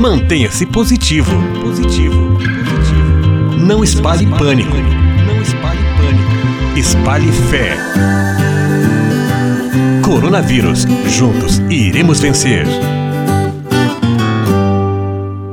Mantenha-se positivo. Positivo. Positivo. Não espalhe pânico. Não espalhe pânico. Espalhe fé. Coronavírus. Juntos iremos vencer.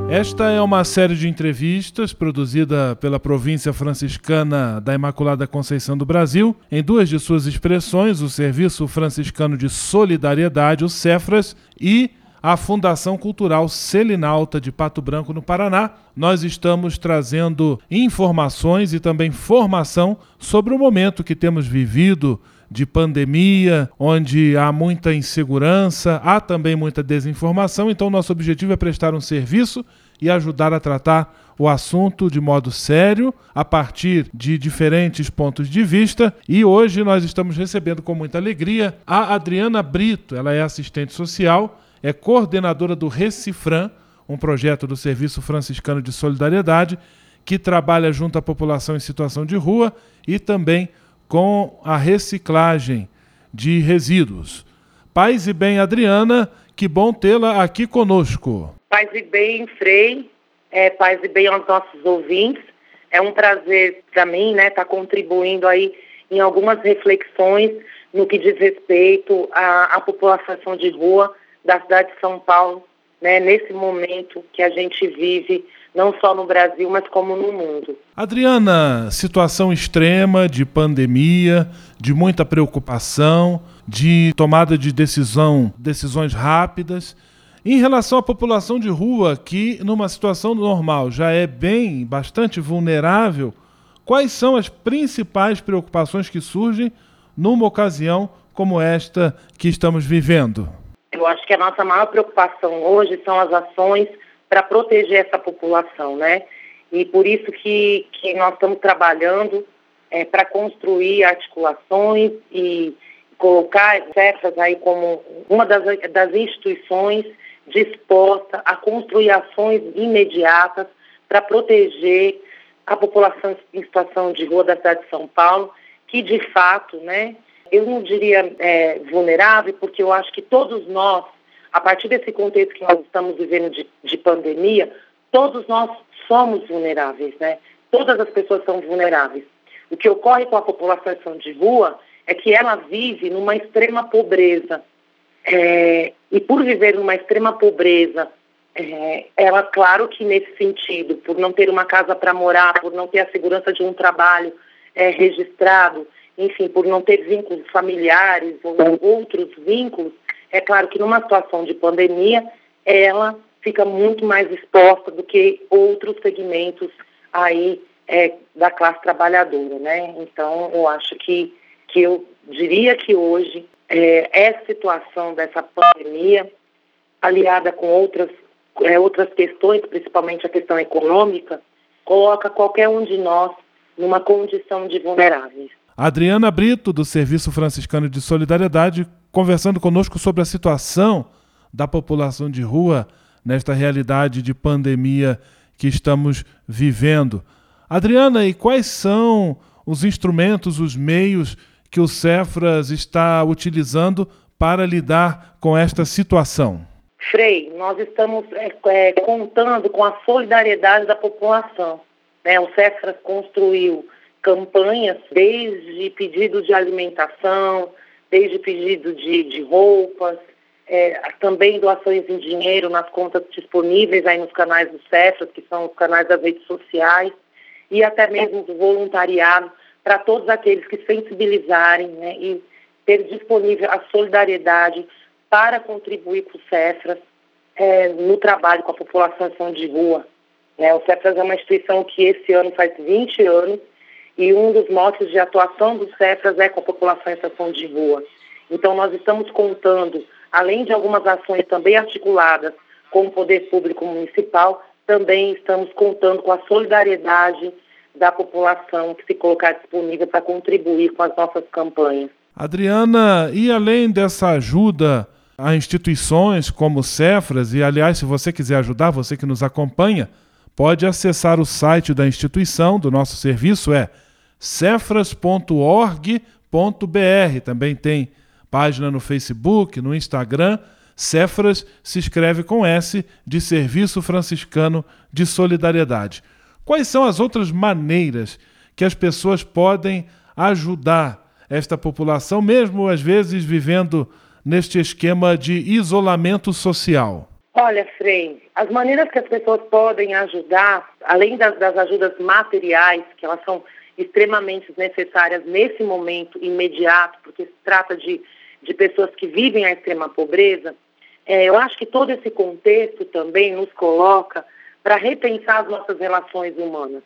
Esta é uma série de entrevistas produzida pela província franciscana da Imaculada Conceição do Brasil, em duas de suas expressões, o Serviço Franciscano de Solidariedade, o CEFRAS, e a Fundação Cultural Selinalta de Pato Branco, no Paraná. Nós estamos trazendo informações e também formação sobre o momento que temos vivido de pandemia, onde há muita insegurança, há também muita desinformação. Então, nosso objetivo é prestar um serviço e ajudar a tratar o assunto de modo sério, a partir de diferentes pontos de vista. E hoje nós estamos recebendo com muita alegria a Adriana Brito, ela é assistente social, é coordenadora do Recifran, um projeto do Serviço Franciscano de Solidariedade, que trabalha junto à população em situação de rua e também com a reciclagem de resíduos. Paz e bem, Adriana, que bom tê-la aqui conosco. Paz e bem, Frei, é, paz e bem aos nossos ouvintes. É um prazer para mim, né, estar tá contribuindo aí em algumas reflexões no que diz respeito à, à população de rua da cidade de São Paulo, né, nesse momento que a gente vive, não só no Brasil, mas como no mundo. Adriana, situação extrema de pandemia, de muita preocupação, de tomada de decisão, decisões rápidas. Em relação à população de rua, que numa situação normal já é bem, bastante vulnerável, quais são as principais preocupações que surgem numa ocasião como esta que estamos vivendo? Acho que a nossa maior preocupação hoje são as ações para proteger essa população, né? E por isso que, que nós estamos trabalhando é, para construir articulações e colocar certas aí como uma das, das instituições disposta a construir ações imediatas para proteger a população em situação de rua da cidade de São Paulo, que de fato, né, eu não diria é, vulnerável, porque eu acho que todos nós, a partir desse contexto que nós estamos vivendo de, de pandemia, todos nós somos vulneráveis, né? Todas as pessoas são vulneráveis. O que ocorre com a população de rua é que ela vive numa extrema pobreza. É, e por viver numa extrema pobreza, é, ela, claro que nesse sentido, por não ter uma casa para morar, por não ter a segurança de um trabalho é, registrado, enfim, por não ter vínculos familiares ou outros vínculos, é claro que numa situação de pandemia, ela fica muito mais exposta do que outros segmentos aí é, da classe trabalhadora, né? Então, eu acho que, que eu diria que hoje é, essa situação dessa pandemia, aliada com outras, é, outras questões, principalmente a questão econômica, coloca qualquer um de nós numa condição de vulneráveis. Adriana Brito, do Serviço Franciscano de Solidariedade, conversando conosco sobre a situação da população de rua nesta realidade de pandemia que estamos vivendo. Adriana, e quais são os instrumentos, os meios que o Cefras está utilizando para lidar com esta situação? Frei, nós estamos é, é, contando com a solidariedade da população. Né? O Cefras construiu campanhas, desde pedidos de alimentação, desde pedido de, de roupas, é, também doações em dinheiro nas contas disponíveis aí nos canais do CEFRAS, que são os canais das redes sociais, e até mesmo do voluntariado, para todos aqueles que sensibilizarem né, e ter disponível a solidariedade para contribuir com o CEFRAS é, no trabalho com a população de rua. Né? O CEFRAS é uma instituição que esse ano faz 20 anos e um dos motes de atuação do CEFRAS é com a população em situação de rua. Então, nós estamos contando, além de algumas ações também articuladas com o poder público municipal, também estamos contando com a solidariedade da população que se colocar disponível para contribuir com as nossas campanhas. Adriana, e além dessa ajuda a instituições como Cefras, e aliás, se você quiser ajudar, você que nos acompanha, pode acessar o site da instituição, do nosso serviço, é cefras.org.br. Também tem página no Facebook, no Instagram, Cefras se escreve com S de Serviço Franciscano de Solidariedade. Quais são as outras maneiras que as pessoas podem ajudar esta população, mesmo às vezes vivendo neste esquema de isolamento social? Olha, Frei, as maneiras que as pessoas podem ajudar, além das, das ajudas materiais, que elas são extremamente necessárias nesse momento imediato, porque se trata de, de pessoas que vivem a extrema pobreza, é, eu acho que todo esse contexto também nos coloca para repensar as nossas relações humanas.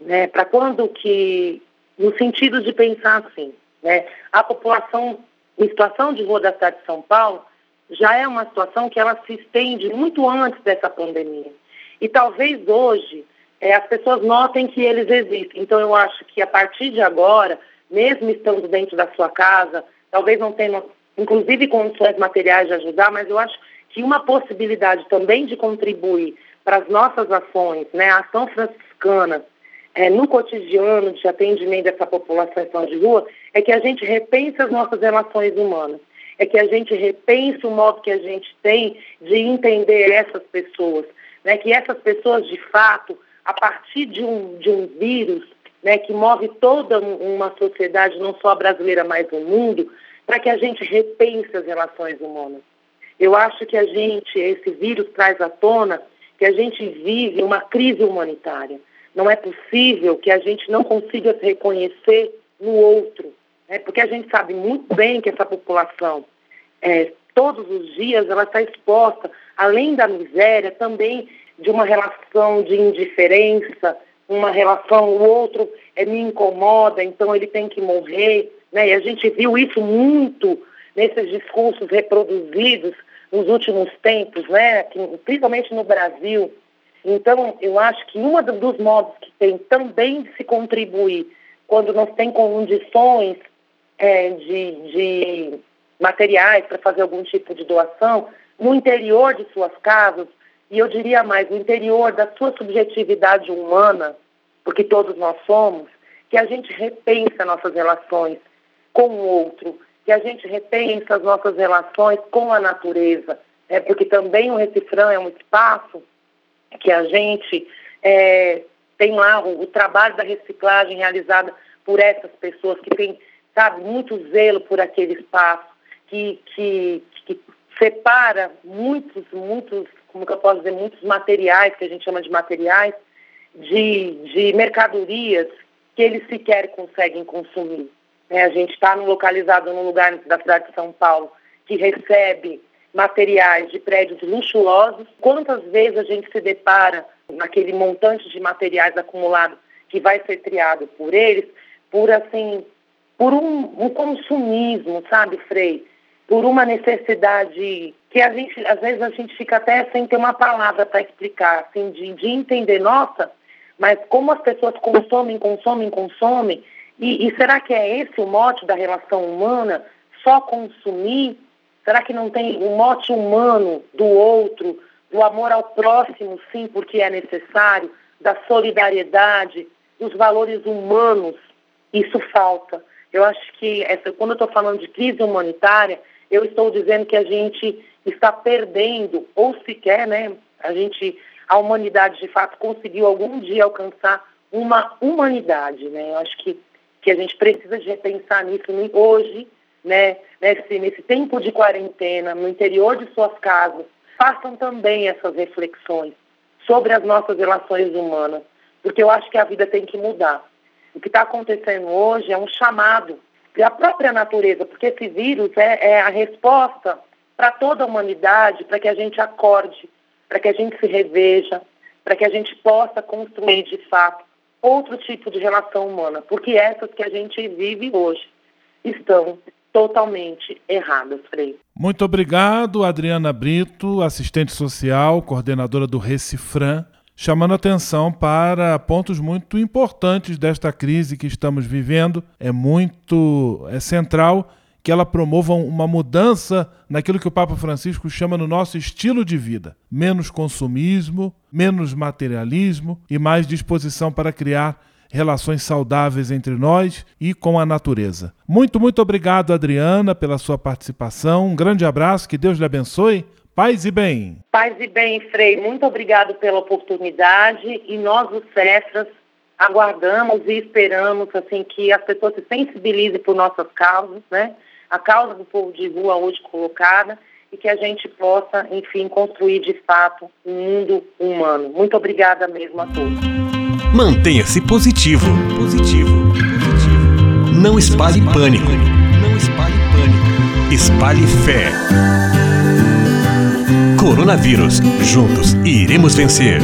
Né? Para quando que, no sentido de pensar assim, né? a população em situação de rua da cidade de São Paulo já é uma situação que ela se estende muito antes dessa pandemia. E talvez hoje é, as pessoas notem que eles existem. Então eu acho que a partir de agora, mesmo estando dentro da sua casa, talvez não tenham, inclusive condições materiais de ajudar, mas eu acho que uma possibilidade também de contribuir para as nossas ações, né, a ação franciscana, é, no cotidiano de atendimento dessa população em de rua, é que a gente repense as nossas relações humanas é que a gente repense o modo que a gente tem de entender essas pessoas, né? que essas pessoas, de fato, a partir de um, de um vírus né, que move toda uma sociedade, não só brasileira, mas o mundo, para que a gente repense as relações humanas. Eu acho que a gente, esse vírus traz à tona que a gente vive uma crise humanitária. Não é possível que a gente não consiga se reconhecer no outro, né? porque a gente sabe muito bem que essa população, é, todos os dias, ela está exposta, além da miséria, também de uma relação de indiferença, uma relação, o outro é, me incomoda, então ele tem que morrer. Né? E a gente viu isso muito nesses discursos reproduzidos nos últimos tempos, né? principalmente no Brasil. Então, eu acho que um dos modos que tem também de se contribuir quando não tem condições é, de, de materiais para fazer algum tipo de doação, no interior de suas casas, e eu diria mais, no interior da sua subjetividade humana, porque todos nós somos, que a gente repensa nossas relações com o outro, que a gente repensa as nossas relações com a natureza, é porque também o Recifrão é um espaço que a gente é, tem lá o, o trabalho da reciclagem realizada por essas pessoas que têm sabe, muito zelo por aquele espaço, que, que, que separa muitos, muitos, como que eu posso dizer, muitos materiais, que a gente chama de materiais, de, de mercadorias que eles sequer conseguem consumir. É, a gente está localizado num lugar da cidade de São Paulo que recebe materiais de prédios luxuosos. Quantas vezes a gente se depara naquele montante de materiais acumulado que vai ser triado por eles, por assim por um, um consumismo, sabe, Frei? Por uma necessidade que a gente, às vezes a gente fica até sem ter uma palavra para explicar, assim, de, de entender, nossa, mas como as pessoas consomem, consomem, consomem, e, e será que é esse o mote da relação humana? Só consumir? Será que não tem o mote humano do outro, do amor ao próximo, sim, porque é necessário, da solidariedade, dos valores humanos? Isso falta. Eu acho que essa, quando eu estou falando de crise humanitária, eu estou dizendo que a gente está perdendo, ou sequer, né, a gente, a humanidade de fato conseguiu algum dia alcançar uma humanidade, né? Eu acho que, que a gente precisa de repensar nisso hoje, né, nesse, nesse tempo de quarentena, no interior de suas casas, façam também essas reflexões sobre as nossas relações humanas, porque eu acho que a vida tem que mudar. O que está acontecendo hoje é um chamado da própria natureza, porque esse vírus é, é a resposta para toda a humanidade, para que a gente acorde, para que a gente se reveja, para que a gente possa construir de fato outro tipo de relação humana, porque essas que a gente vive hoje estão totalmente erradas, Frei. Muito obrigado, Adriana Brito, assistente social, coordenadora do Recifran chamando atenção para pontos muito importantes desta crise que estamos vivendo. É muito é central que ela promova uma mudança naquilo que o Papa Francisco chama no nosso estilo de vida: menos consumismo, menos materialismo e mais disposição para criar relações saudáveis entre nós e com a natureza. Muito, muito obrigado, Adriana, pela sua participação. Um grande abraço, que Deus lhe abençoe. Paz e bem. Paz e bem, Frei. Muito obrigado pela oportunidade e nós, os Cefras, aguardamos e esperamos assim que as pessoas se sensibilizem por nossas causas, né? A causa do povo de rua hoje colocada e que a gente possa, enfim, construir de fato um mundo humano. Muito obrigada mesmo a todos. Mantenha-se positivo. Positivo. Positivo. Não espalhe pânico. Não espalhe pânico. Espalhe fé. Coronavírus. Juntos iremos vencer.